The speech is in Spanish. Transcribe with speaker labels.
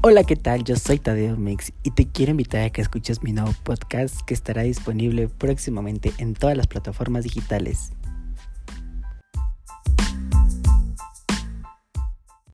Speaker 1: Hola, ¿qué tal? Yo soy Tadeo Mix y te quiero invitar a que escuches mi nuevo podcast que estará disponible próximamente en todas las plataformas digitales.